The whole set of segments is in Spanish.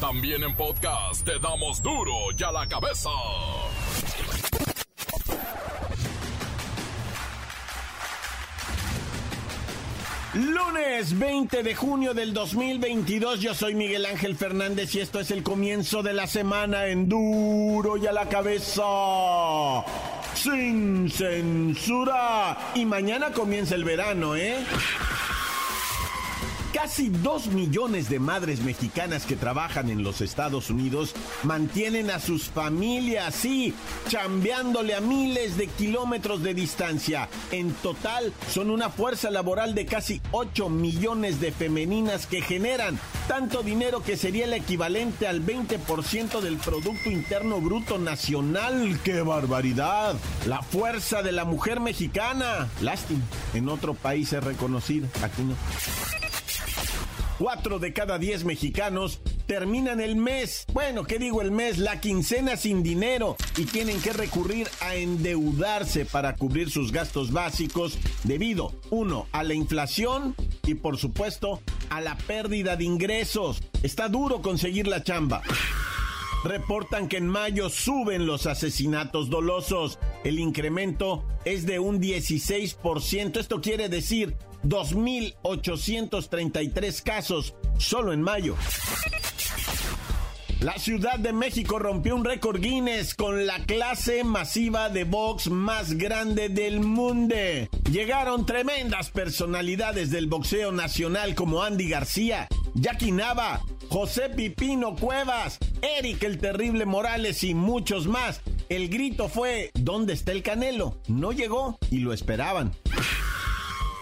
También en podcast te damos duro y a la cabeza. Lunes 20 de junio del 2022, yo soy Miguel Ángel Fernández y esto es el comienzo de la semana en duro y a la cabeza. Sin censura. Y mañana comienza el verano, ¿eh? Casi dos millones de madres mexicanas que trabajan en los Estados Unidos mantienen a sus familias, sí, chambeándole a miles de kilómetros de distancia. En total, son una fuerza laboral de casi 8 millones de femeninas que generan tanto dinero que sería el equivalente al 20% del Producto Interno Bruto Nacional. ¡Qué barbaridad! La fuerza de la mujer mexicana. Lástima, en otro país es reconocida, aquí no. Cuatro de cada diez mexicanos terminan el mes, bueno, ¿qué digo el mes? La quincena sin dinero y tienen que recurrir a endeudarse para cubrir sus gastos básicos debido, uno, a la inflación y por supuesto a la pérdida de ingresos. Está duro conseguir la chamba reportan que en mayo suben los asesinatos dolosos. El incremento es de un 16%. Esto quiere decir 2.833 casos solo en mayo. La Ciudad de México rompió un récord Guinness con la clase masiva de box más grande del mundo. Llegaron tremendas personalidades del boxeo nacional como Andy García, Jackie Nava, José Pipino Cuevas, Eric el Terrible Morales y muchos más. El grito fue, ¿dónde está el Canelo? No llegó y lo esperaban.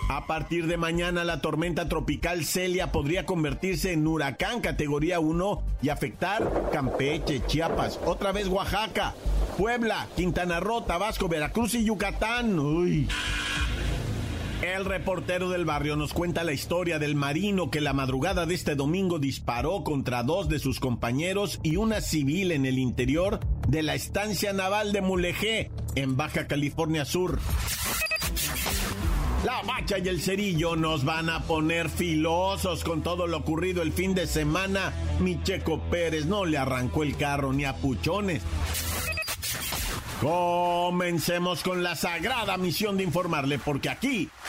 A partir de mañana la tormenta tropical Celia podría convertirse en huracán categoría 1 y afectar Campeche, Chiapas, otra vez Oaxaca, Puebla, Quintana Roo, Tabasco, Veracruz y Yucatán. Uy. El reportero del barrio nos cuenta la historia del marino que la madrugada de este domingo disparó contra dos de sus compañeros y una civil en el interior de la estancia naval de Mulegé, en Baja California Sur. La bacha y el cerillo nos van a poner filosos con todo lo ocurrido el fin de semana. Mi Checo Pérez no le arrancó el carro ni a puchones. Comencemos con la sagrada misión de informarle, porque aquí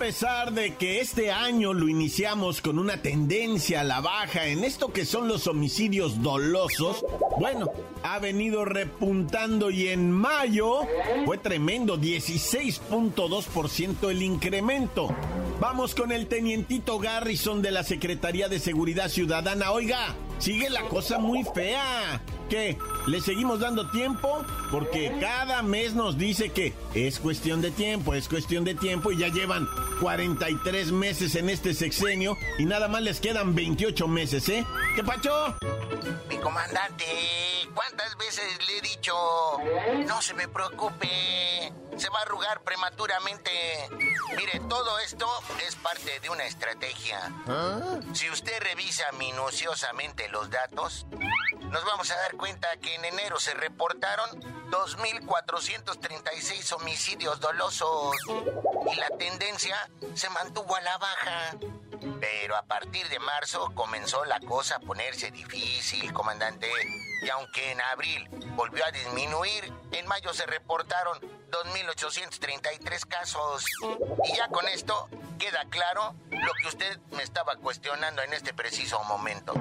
A pesar de que este año lo iniciamos con una tendencia a la baja en esto que son los homicidios dolosos, bueno, ha venido repuntando y en mayo fue tremendo, 16.2% el incremento. Vamos con el tenientito Garrison de la Secretaría de Seguridad Ciudadana. Oiga, sigue la cosa muy fea. ¿Qué? ¿Le seguimos dando tiempo? Porque cada mes nos dice que es cuestión de tiempo, es cuestión de tiempo y ya llevan 43 meses en este sexenio y nada más les quedan 28 meses, ¿eh? ¿Qué pacho? Mi comandante, ¿cuántas veces le he dicho? No se me preocupe, se va a arrugar prematuramente. Mire, todo esto es parte de una estrategia. Si usted revisa minuciosamente los datos, nos vamos a dar cuenta que en enero se reportaron 2.436 homicidios dolosos y la tendencia se mantuvo a la baja. Pero a partir de marzo comenzó la cosa a ponerse difícil, comandante. Y aunque en abril volvió a disminuir, en mayo se reportaron 2.833 casos. Y ya con esto queda claro lo que usted me estaba cuestionando en este preciso momento.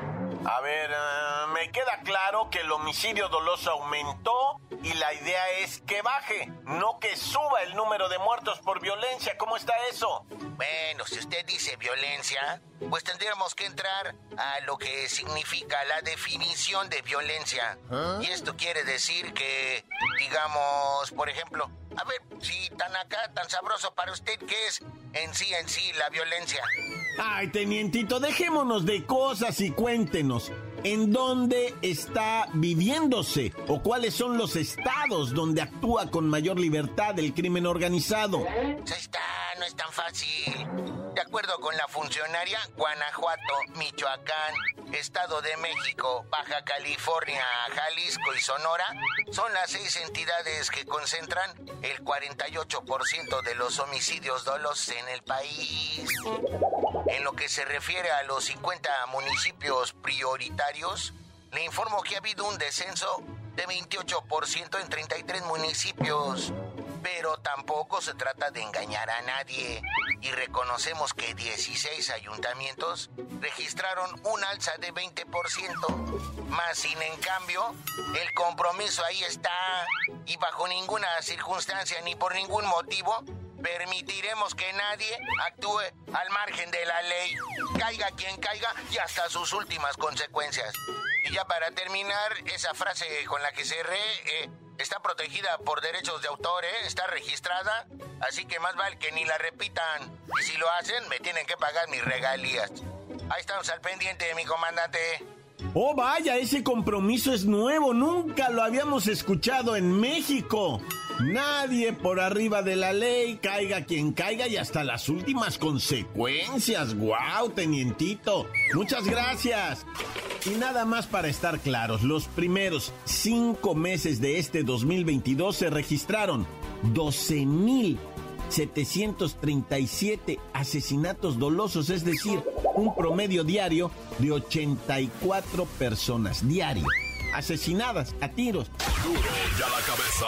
A ver, uh, me queda claro que el homicidio doloso aumentó y la idea es que baje, no que suba el número de muertos por violencia. ¿Cómo está eso? Bueno, si usted dice violencia, pues tendríamos que entrar a lo que significa la definición de violencia. Y esto quiere decir que, digamos, por ejemplo, A ver, si tan acá, tan sabroso para usted, ¿qué es en sí, en sí, la violencia? Ay, tenientito, dejémonos de cosas y cuéntenos. ¿En dónde está viviéndose o cuáles son los estados donde actúa con mayor libertad el crimen organizado? Está, no es tan fácil. De acuerdo con la funcionaria, Guanajuato, Michoacán, Estado de México, Baja California, Jalisco y Sonora son las seis entidades que concentran el 48% de los homicidios dolosos en el país. En lo que se refiere a los 50 municipios prioritarios, le informo que ha habido un descenso de 28% en 33 municipios. Pero tampoco se trata de engañar a nadie. Y reconocemos que 16 ayuntamientos registraron un alza de 20%. Más sin en cambio, el compromiso ahí está. Y bajo ninguna circunstancia ni por ningún motivo permitiremos que nadie actúe al margen de la ley. Caiga quien caiga y hasta sus últimas consecuencias. Y ya para terminar, esa frase con la que cerré eh, está protegida por derechos de autor, ¿eh? está registrada, así que más vale que ni la repitan. Y si lo hacen, me tienen que pagar mis regalías. Ahí estamos al pendiente, mi comandante. Oh, vaya, ese compromiso es nuevo, nunca lo habíamos escuchado en México. Nadie por arriba de la ley, caiga quien caiga y hasta las últimas consecuencias. ¡Guau, tenientito! Muchas gracias. Y nada más para estar claros, los primeros cinco meses de este 2022 se registraron 12.737 asesinatos dolosos, es decir, un promedio diario de 84 personas diario asesinadas a tiros. Duro ya la cabeza.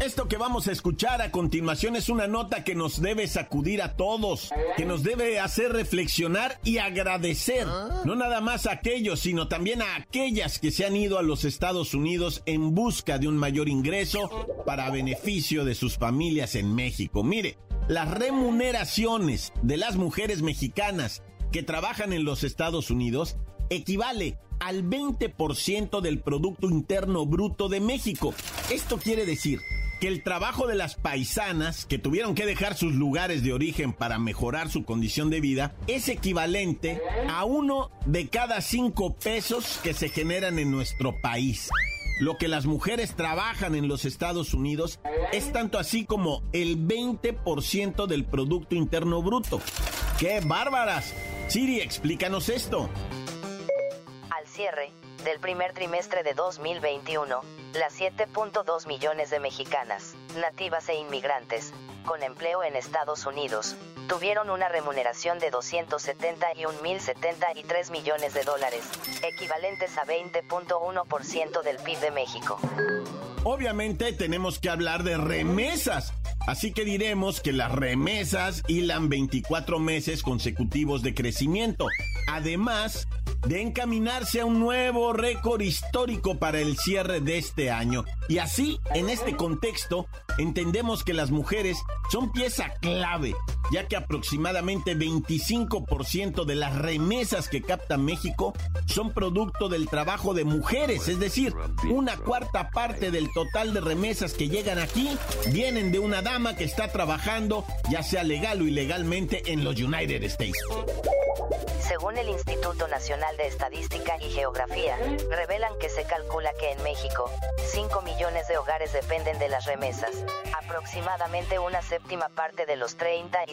Esto que vamos a escuchar a continuación es una nota que nos debe sacudir a todos, que nos debe hacer reflexionar y agradecer, no nada más a aquellos, sino también a aquellas que se han ido a los Estados Unidos en busca de un mayor ingreso para beneficio de sus familias en México. Mire, las remuneraciones de las mujeres mexicanas que trabajan en los Estados Unidos equivale al 20% del Producto Interno Bruto de México. Esto quiere decir que el trabajo de las paisanas que tuvieron que dejar sus lugares de origen para mejorar su condición de vida es equivalente a uno de cada cinco pesos que se generan en nuestro país. Lo que las mujeres trabajan en los Estados Unidos es tanto así como el 20% del Producto Interno Bruto. ¡Qué bárbaras! Siri, explícanos esto. Al cierre del primer trimestre de 2021, las 7.2 millones de mexicanas, nativas e inmigrantes, con empleo en Estados Unidos, tuvieron una remuneración de 271.073 millones de dólares, equivalentes a 20.1% del PIB de México. Obviamente tenemos que hablar de remesas, así que diremos que las remesas hilan 24 meses consecutivos de crecimiento, además de encaminarse a un nuevo récord histórico para el cierre de este año. Y así, en este contexto, entendemos que las mujeres son pieza clave, ya que aproximadamente 25% de las remesas que capta México son producto del trabajo de mujeres, es decir, una cuarta parte del total de remesas que llegan aquí vienen de una dama que está trabajando, ya sea legal o ilegalmente, en los United States. Según el Instituto Nacional de Estadística y Geografía, revelan que se calcula que en México, 5 millones de hogares dependen de las remesas, aproximadamente una séptima parte de los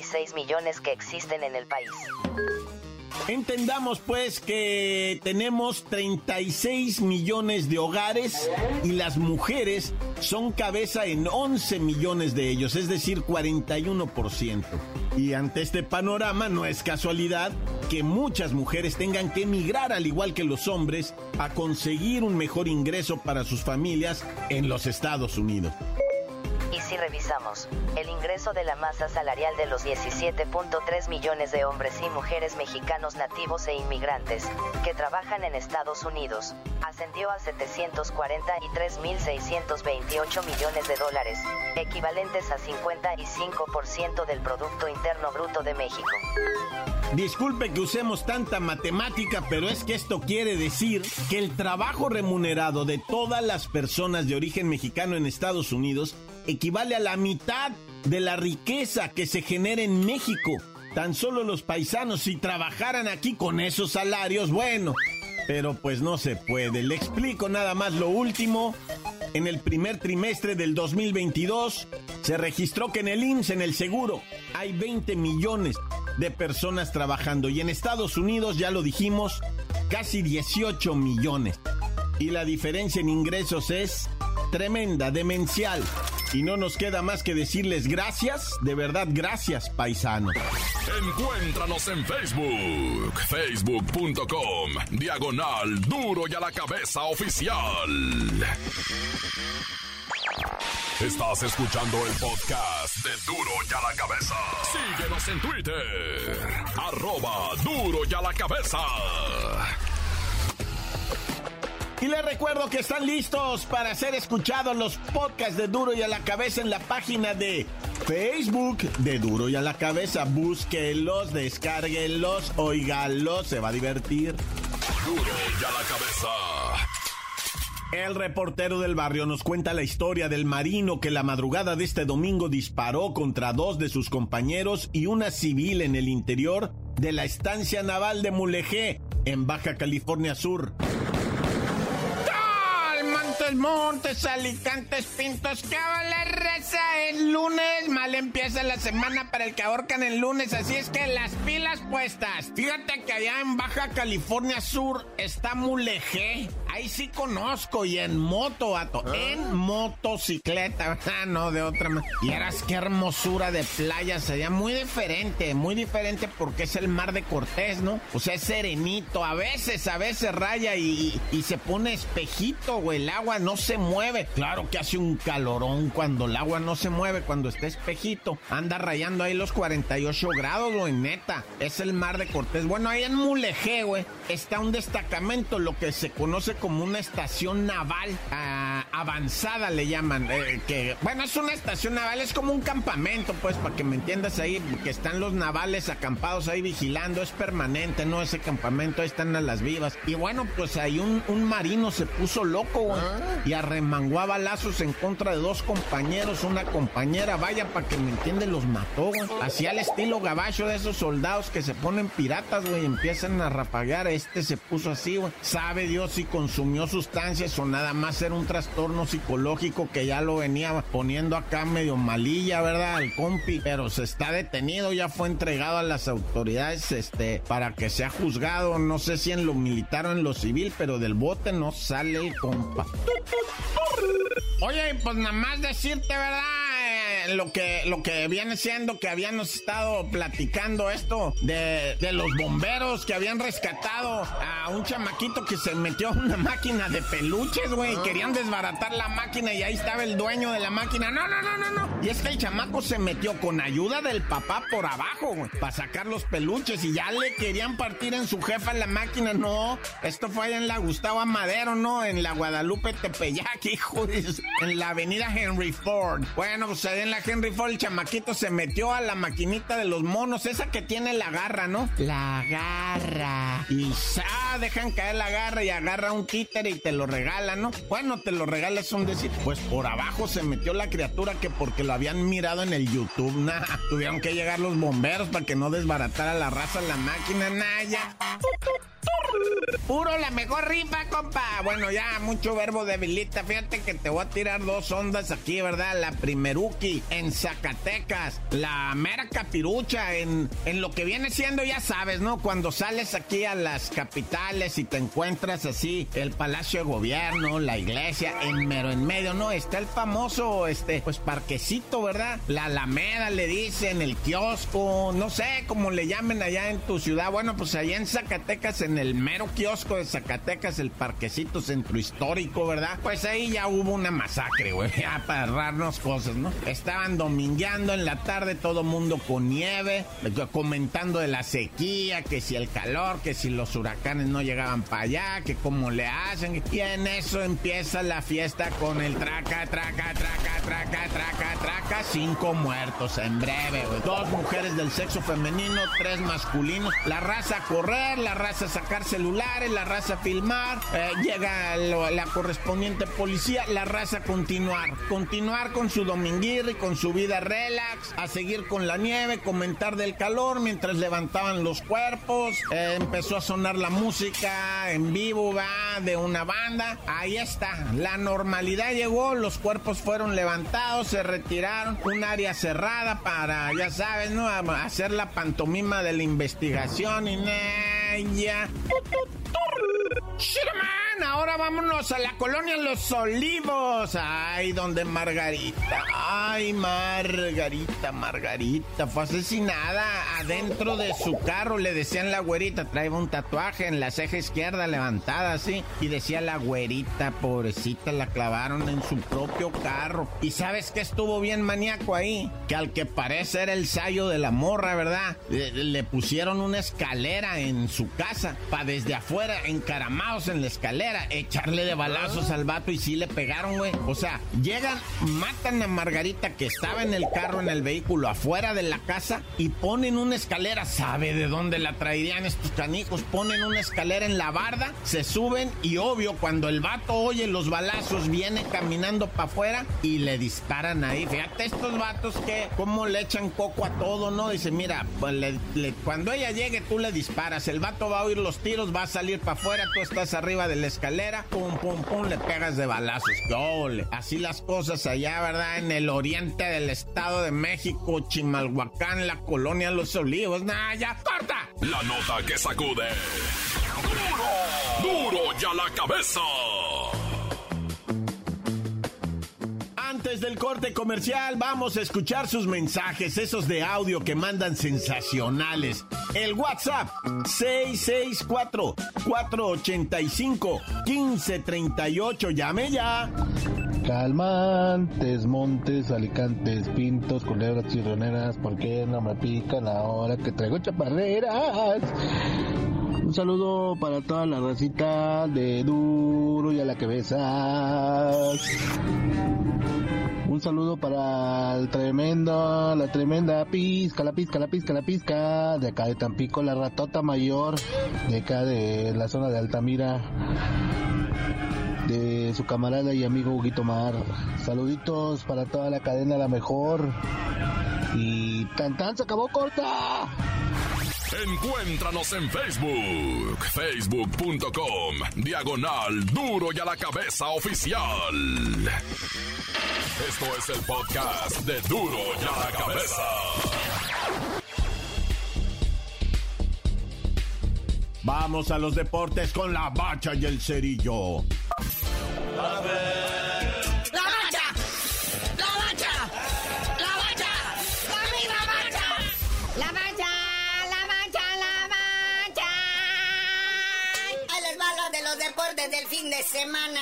36 millones que existen en el país. Entendamos pues que tenemos 36 millones de hogares y las mujeres son cabeza en 11 millones de ellos, es decir, 41%. Y ante este panorama no es casualidad que muchas mujeres tengan que emigrar al igual que los hombres a conseguir un mejor ingreso para sus familias en los Estados Unidos el ingreso de la masa salarial de los 17.3 millones de hombres y mujeres mexicanos nativos e inmigrantes que trabajan en Estados Unidos, ascendió a 743.628 millones de dólares, equivalentes a 55% del Producto Interno Bruto de México. Disculpe que usemos tanta matemática, pero es que esto quiere decir que el trabajo remunerado de todas las personas de origen mexicano en Estados Unidos equivale a la mitad de la riqueza que se genera en México. Tan solo los paisanos si trabajaran aquí con esos salarios, bueno, pero pues no se puede. Le explico nada más lo último. En el primer trimestre del 2022 se registró que en el IMSS, en el seguro, hay 20 millones de personas trabajando y en Estados Unidos, ya lo dijimos, casi 18 millones. Y la diferencia en ingresos es tremenda, demencial. Y no nos queda más que decirles gracias, de verdad gracias, paisanos. Encuéntranos en Facebook, facebook.com, diagonal duro y a la cabeza oficial. Estás escuchando el podcast de Duro y a la cabeza. Síguenos en Twitter, arroba duro y a la cabeza. Y les recuerdo que están listos para ser escuchados los podcasts de Duro y a la Cabeza en la página de Facebook de Duro y a la Cabeza. Búsquelos, descárguenlos, oígalos, se va a divertir. Duro y a la cabeza. El reportero del barrio nos cuenta la historia del marino que la madrugada de este domingo disparó contra dos de sus compañeros y una civil en el interior de la estancia naval de Mulegé, en Baja California Sur. Montes, Alicantes, Pintos, la raza es lunes, mal empieza la semana para el que ahorcan el lunes, así es que las pilas puestas. Fíjate que allá en Baja California Sur está Mulegé, ahí sí conozco, y en moto, ato, ah. en motocicleta, ah, no de otra Y eras qué hermosura de playa, sería muy diferente, muy diferente porque es el mar de Cortés, ¿no? O sea, es serenito, a veces, a veces raya y, y se pone espejito, güey, el agua no se mueve. Claro que hace un calorón cuando el agua no se mueve, cuando está espejito. Anda rayando ahí los 48 grados, güey, neta. Es el mar de Cortés. Bueno, ahí en Mulegé, güey, está un destacamento, lo que se conoce como una estación naval ah, avanzada, le llaman. Eh, que, bueno, es una estación naval, es como un campamento, pues, para que me entiendas ahí, que están los navales acampados ahí vigilando. Es permanente, ¿no? Ese campamento, ahí están a las vivas. Y bueno, pues ahí un, un marino se puso loco, güey. Ah y arremangó balazos en contra de dos compañeros, una compañera, vaya para que me entiende, los mató, güey. Hacía el estilo gabacho de esos soldados que se ponen piratas, güey, y empiezan a rapagar. Este se puso así, güey. Sabe Dios si consumió sustancias o nada más era un trastorno psicológico que ya lo venía poniendo acá medio malilla, ¿verdad? El compi, pero se está detenido, ya fue entregado a las autoridades, este, para que sea juzgado, no sé si en lo militar o en lo civil, pero del bote no sale el compa. Oye, pues nada más decirte, ¿verdad? Lo que, lo que viene siendo que habíamos estado platicando esto de, los bomberos que habían rescatado a un chamaquito que se metió a una máquina de peluches, güey. Ah. Querían desbaratar la máquina y ahí estaba el dueño de la máquina. No, no, no, no, no. Y es que el chamaco se metió con ayuda del papá por abajo, güey, para sacar los peluches y ya le querían partir en su jefa la máquina. No, esto fue allá en la Gustavo Amadero, ¿no? En la Guadalupe Tepeyac, hijo de... En la avenida Henry Ford. Bueno, pues en la Henry Ford, el chamaquito se metió a la maquinita de los monos, esa que tiene la garra, ¿no? La garra. Y ya dejan caer la garra y agarra un títere y te lo regala, ¿no? Bueno, te lo regalas un decir. Pues por abajo se metió la criatura que porque lo habían mirado en el YouTube, nah. Tuvieron que llegar los bomberos para que no desbaratara la raza la máquina, nah, ya. Puro la mejor rifa, compa. Bueno, ya mucho verbo debilita. Fíjate que te voy a tirar dos ondas aquí, ¿verdad? La primeruki en Zacatecas. La mera capirucha en, en lo que viene siendo, ya sabes, ¿no? Cuando sales aquí a las capitales y te encuentras así, el Palacio de Gobierno, la iglesia, en mero en medio, ¿no? Está el famoso, este, pues parquecito, ¿verdad? La Alameda le dicen, el kiosco, no sé cómo le llamen allá en tu ciudad. Bueno, pues allá en Zacatecas, en el mero kiosco de Zacatecas, el parquecito centro histórico, ¿verdad? Pues ahí ya hubo una masacre, güey, ya para agarrarnos cosas, ¿no? Estaban domingueando en la tarde todo mundo con nieve, comentando de la sequía, que si el calor, que si los huracanes no llegaban para allá, que cómo le hacen. Y en eso empieza la fiesta con el traca, traca, traca, traca, traca, traca, cinco muertos en breve, Dos mujeres del sexo femenino, tres masculinos. La raza a correr, la raza a sacar celulares, la raza a filmar. Eh, llega la correspondiente policía, la raza a continuar. Continuar con su dominguirri, con su vida relax, a seguir con la nieve, comentar del calor mientras levantaban los cuerpos. Eh, empezó a sonar la música en vivo, de una banda. Ahí está, la normalidad llegó, los cuerpos fueron levantados, se retiraron, un área cerrada para, ya sabes, ¿no? Hacer la pantomima de la investigación y ya ahora vámonos a la colonia Los Olivos. Ay, donde Margarita. Ay, Margarita, Margarita. Fue asesinada adentro de su carro. Le decían la güerita. Traía un tatuaje en la ceja izquierda levantada así. Y decía la güerita, pobrecita, la clavaron en su propio carro. Y sabes que estuvo bien maníaco ahí. Que al que parece era el sayo de la morra, ¿verdad? Le, pusieron una escalera en su casa. Para desde afuera, encaramados en la escalera echarle de balazos al vato y sí le pegaron, güey. O sea, llegan, matan a Margarita que estaba en el carro, en el vehículo, afuera de la casa y ponen una escalera. ¿Sabe de dónde la traerían estos canijos? Ponen una escalera en la barda, se suben y obvio, cuando el vato oye los balazos, viene caminando para afuera y le disparan ahí. Fíjate estos vatos que, como le echan coco a todo, ¿no? Dice, mira, pues cuando ella llegue, tú le disparas. El vato va a oír los tiros, va a salir para afuera, tú estás arriba de la escalera pum, pum, pum, le pegas de balazos. ¡Ole! Así las cosas allá, ¿verdad? En el oriente del Estado de México, Chimalhuacán, la colonia Los Olivos. ¡Nah, ya, corta! La nota que sacude. ¡Duro! ¡Duro ya la cabeza! Antes del corte comercial, vamos a escuchar sus mensajes, esos de audio que mandan sensacionales. El WhatsApp 664-485-1538. Llame ya. Calmantes, montes, alicantes, pintos, culebras chirroneras, ¿por qué no me pican ahora que traigo chaparreras? Un saludo para toda la racita de duro y a la cabeza. Un saludo para el tremendo, la tremenda pizca, la pizca, la pizca, la pizca, de acá de Tampico, la ratota mayor, de acá de la zona de Altamira, de su camarada y amigo Huguito Mar. Saluditos para toda la cadena La Mejor. Y tan tan se acabó corta. Encuéntranos en Facebook, facebook.com, diagonal duro y a la cabeza oficial. Esto es el podcast de duro y a la cabeza. Vamos a los deportes con la bacha y el cerillo. Del fin de semana.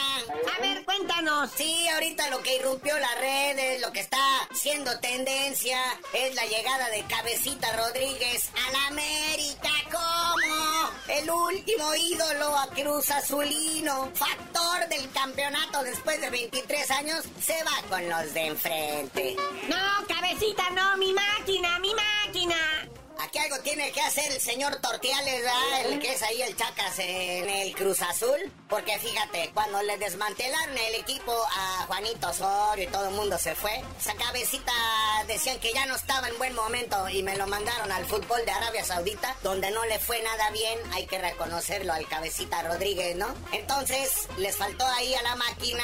A ver, cuéntanos. Sí, ahorita lo que irrumpió las redes, lo que está siendo tendencia, es la llegada de Cabecita Rodríguez a la América como el último ídolo a Cruz Azulino, factor del campeonato después de 23 años, se va con los de enfrente. No, Cabecita, no, mi máquina, mi máquina. Aquí algo tiene que hacer el señor Tortiales, ¿verdad? El que es ahí el Chacas en el Cruz Azul. Porque fíjate, cuando le desmantelaron el equipo a Juanito Osorio y todo el mundo se fue, esa cabecita decían que ya no estaba en buen momento y me lo mandaron al fútbol de Arabia Saudita, donde no le fue nada bien, hay que reconocerlo al cabecita Rodríguez, ¿no? Entonces les faltó ahí a la máquina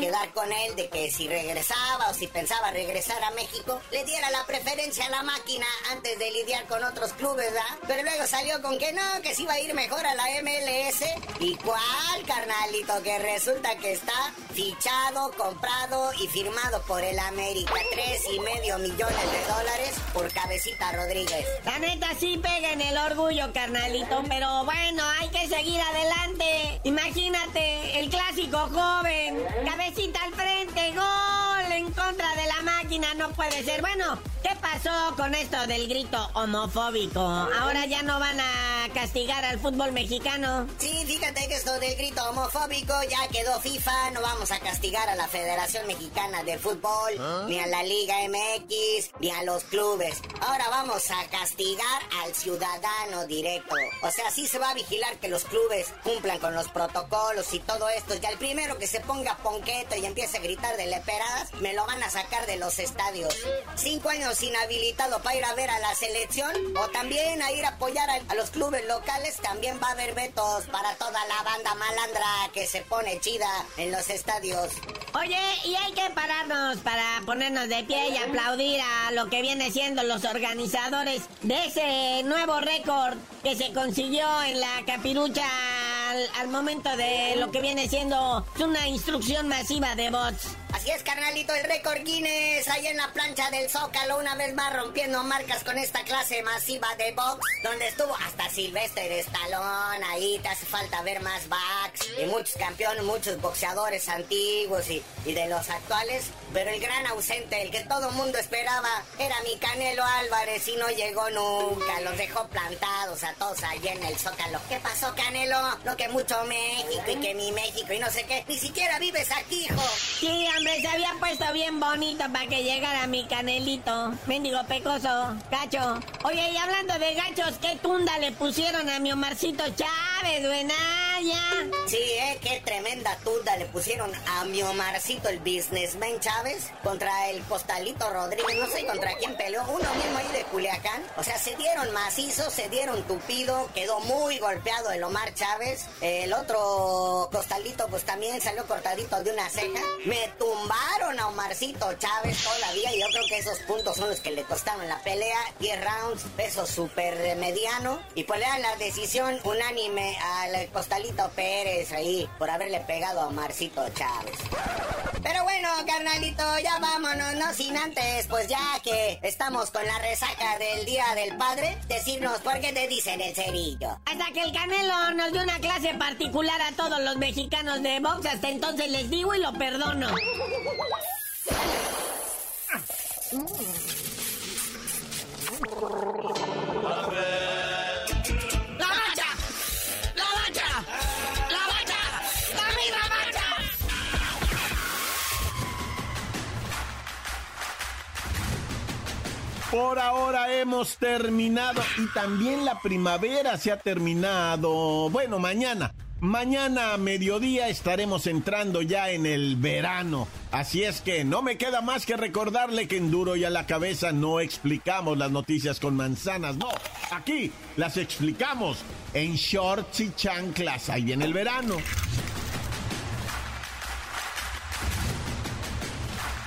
quedar con él de que si regresaba o si pensaba regresar a México, le diera la preferencia a la máquina antes de lidiar con otros clubes, ¿verdad? Pero luego salió con que no, que se iba a ir mejor a la MLS. ¿Y cuál, carnalito? Que resulta que está fichado, comprado y firmado por el América. Tres y medio millones de dólares por Cabecita Rodríguez. La neta sí pega en el orgullo, carnalito, pero bueno, hay que seguir adelante. Imagínate, el clásico joven, cabecita al frente, gol en contra de la máquina, no puede ser. Bueno, ¿qué pasó con esto del grito homofóbico? Ahora ya no van a castigar al fútbol mexicano. Sí, fíjate que esto del grito homofóbico ya quedó FIFA. No vamos a castigar a la Federación Mexicana de Fútbol, ¿Ah? ni a la Liga MX, ni a los clubes. Ahora vamos a castigar al ciudadano directo. O sea, sí se va a vigilar que los clubes cumplan con los protocolos y todo esto. Y al primero que se ponga ponqueto y empiece a gritar de leperadas, me lo van a sacar de los estadios. Cinco años inhabilitado para ir a ver a la selección o también a ir a apoyar a, los clubes locales. También va a haber vetos para toda la banda malandra que se pone chida en los estadios. Oye, y hay que pararnos para ponernos de pie y aplaudir a lo que viene siendo los organizadores de ese nuevo récord que se consiguió en la capirucha al, momento de lo que viene siendo una instrucción masiva de bots. Así es, carnalito, el récord Guinness ahí en la plancha del Zócalo, una vez más rompiendo marcas con esta clase masiva de box, donde estuvo hasta Sylvester Stallone, ahí te hace falta ver más backs, y muchos campeones, muchos boxeadores antiguos y, y de los actuales, pero el gran ausente, el que todo mundo esperaba, era mi Canelo Álvarez y no llegó nunca, los dejó plantados a todos allí en el Zócalo. ¿Qué pasó, Canelo? Lo que mucho México y que mi México y no sé qué, ni siquiera vives aquí, hijo. Sí, se había puesto bien bonito para que llegara mi canelito. Mendigo pecoso, gacho. Oye, y hablando de gachos, ¿qué tunda le pusieron a mi Omarcito Chávez, buenaya? Sí, eh, qué tremenda tunda le pusieron a mi Omarcito, el businessman Chávez, contra el Costalito Rodríguez. No sé contra quién peleó, uno mismo ahí de Culiacán. O sea, se dieron macizo, se dieron tupido, quedó muy golpeado el Omar Chávez. El otro Costalito, pues también salió cortadito de una ceja. Me tumbaron a Omarcito Chávez todavía y yo creo que esos puntos son los que le costaron la pelea. 10 rounds, peso súper mediano. Y pues dan la decisión unánime al Costalito Pérez ahí por haberle pegado a Omarcito Chávez. Pero bueno, carnalito, ya vámonos, no sin antes, pues ya que estamos con la resaca del Día del Padre, decirnos por qué te dicen el cerillo. Hasta que el Canelo nos dio una clase particular a todos los mexicanos de box, hasta entonces les digo y lo perdono. Por ahora hemos terminado y también la primavera se ha terminado. Bueno, mañana. Mañana a mediodía estaremos entrando ya en el verano. Así es que no me queda más que recordarle que en duro y a la cabeza no explicamos las noticias con manzanas, no. Aquí las explicamos en shorts y chanclas ahí en el verano.